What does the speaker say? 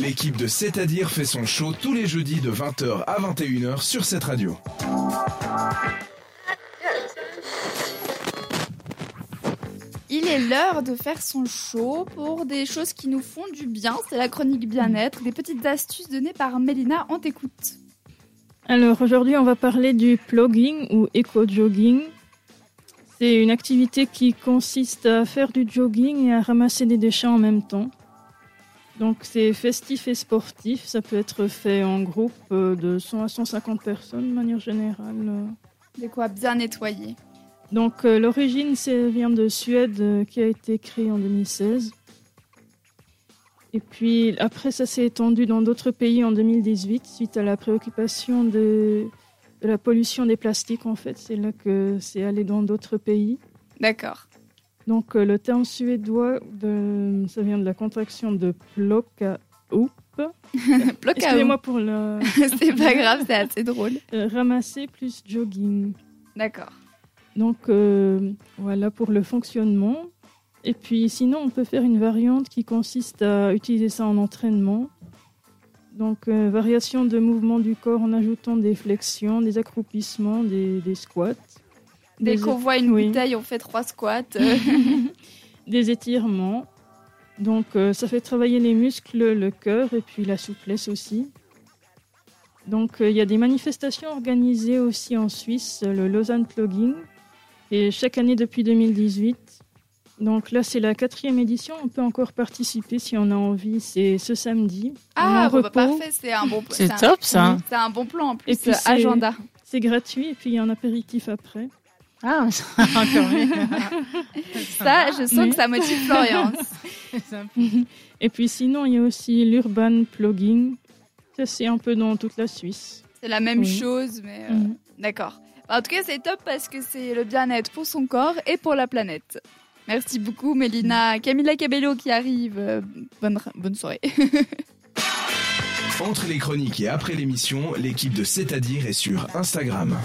L'équipe de C'est-à-dire fait son show tous les jeudis de 20h à 21h sur cette radio. Il est l'heure de faire son show pour des choses qui nous font du bien. C'est la chronique bien-être, des petites astuces données par Mélina. On t'écoute. Alors aujourd'hui, on va parler du plugging ou éco-jogging. C'est une activité qui consiste à faire du jogging et à ramasser des déchets en même temps. Donc c'est festif et sportif, ça peut être fait en groupe euh, de 100 à 150 personnes de manière générale. De quoi bien nettoyer. Donc euh, l'origine ça vient de Suède euh, qui a été créée en 2016. Et puis après ça s'est étendu dans d'autres pays en 2018 suite à la préoccupation de, de la pollution des plastiques en fait. C'est là que c'est allé dans d'autres pays. D'accord. Donc euh, le terme suédois, de, ça vient de la contraction de plocka up. Bloc à Excusez-moi pour le C'est pas grave, c'est assez drôle. euh, ramasser plus jogging. D'accord. Donc euh, voilà pour le fonctionnement. Et puis sinon, on peut faire une variante qui consiste à utiliser ça en entraînement. Donc euh, variation de mouvement du corps en ajoutant des flexions, des accroupissements, des, des squats, Dès Des- qu'on voit une oui. bouteille, on fait trois squats. Euh, des étirements. Donc euh, ça fait travailler les muscles, le cœur et puis la souplesse aussi. Donc euh, il y a des manifestations organisées aussi en Suisse, le Lausanne Plugging, et chaque année depuis 2018. Donc là c'est la quatrième édition, on peut encore participer si on a envie, c'est ce samedi. Ah, bon, bah, repos. parfait, c'est un bon C'est un- top, ça. C'est un bon plan en plus. Et puis euh, c'est- agenda. C'est gratuit et puis il y a un apéritif après. Ah, encore mieux. Ça, je sens Oui. que ça motive Florian. Et puis sinon il y a aussi l'Urban Plugging. Ça c'est un peu dans toute la Suisse. C'est la même Oui. chose, mais euh, Mhm. d'accord. En tout cas, c'est top parce que c'est le bien-être pour son corps et pour la planète. Merci beaucoup, Mélina. Camilla Cabello qui arrive. Euh, Bonne, bonne soirée. Entre les chroniques et après l'émission, l'équipe de C'est-à-dire est sur Instagram.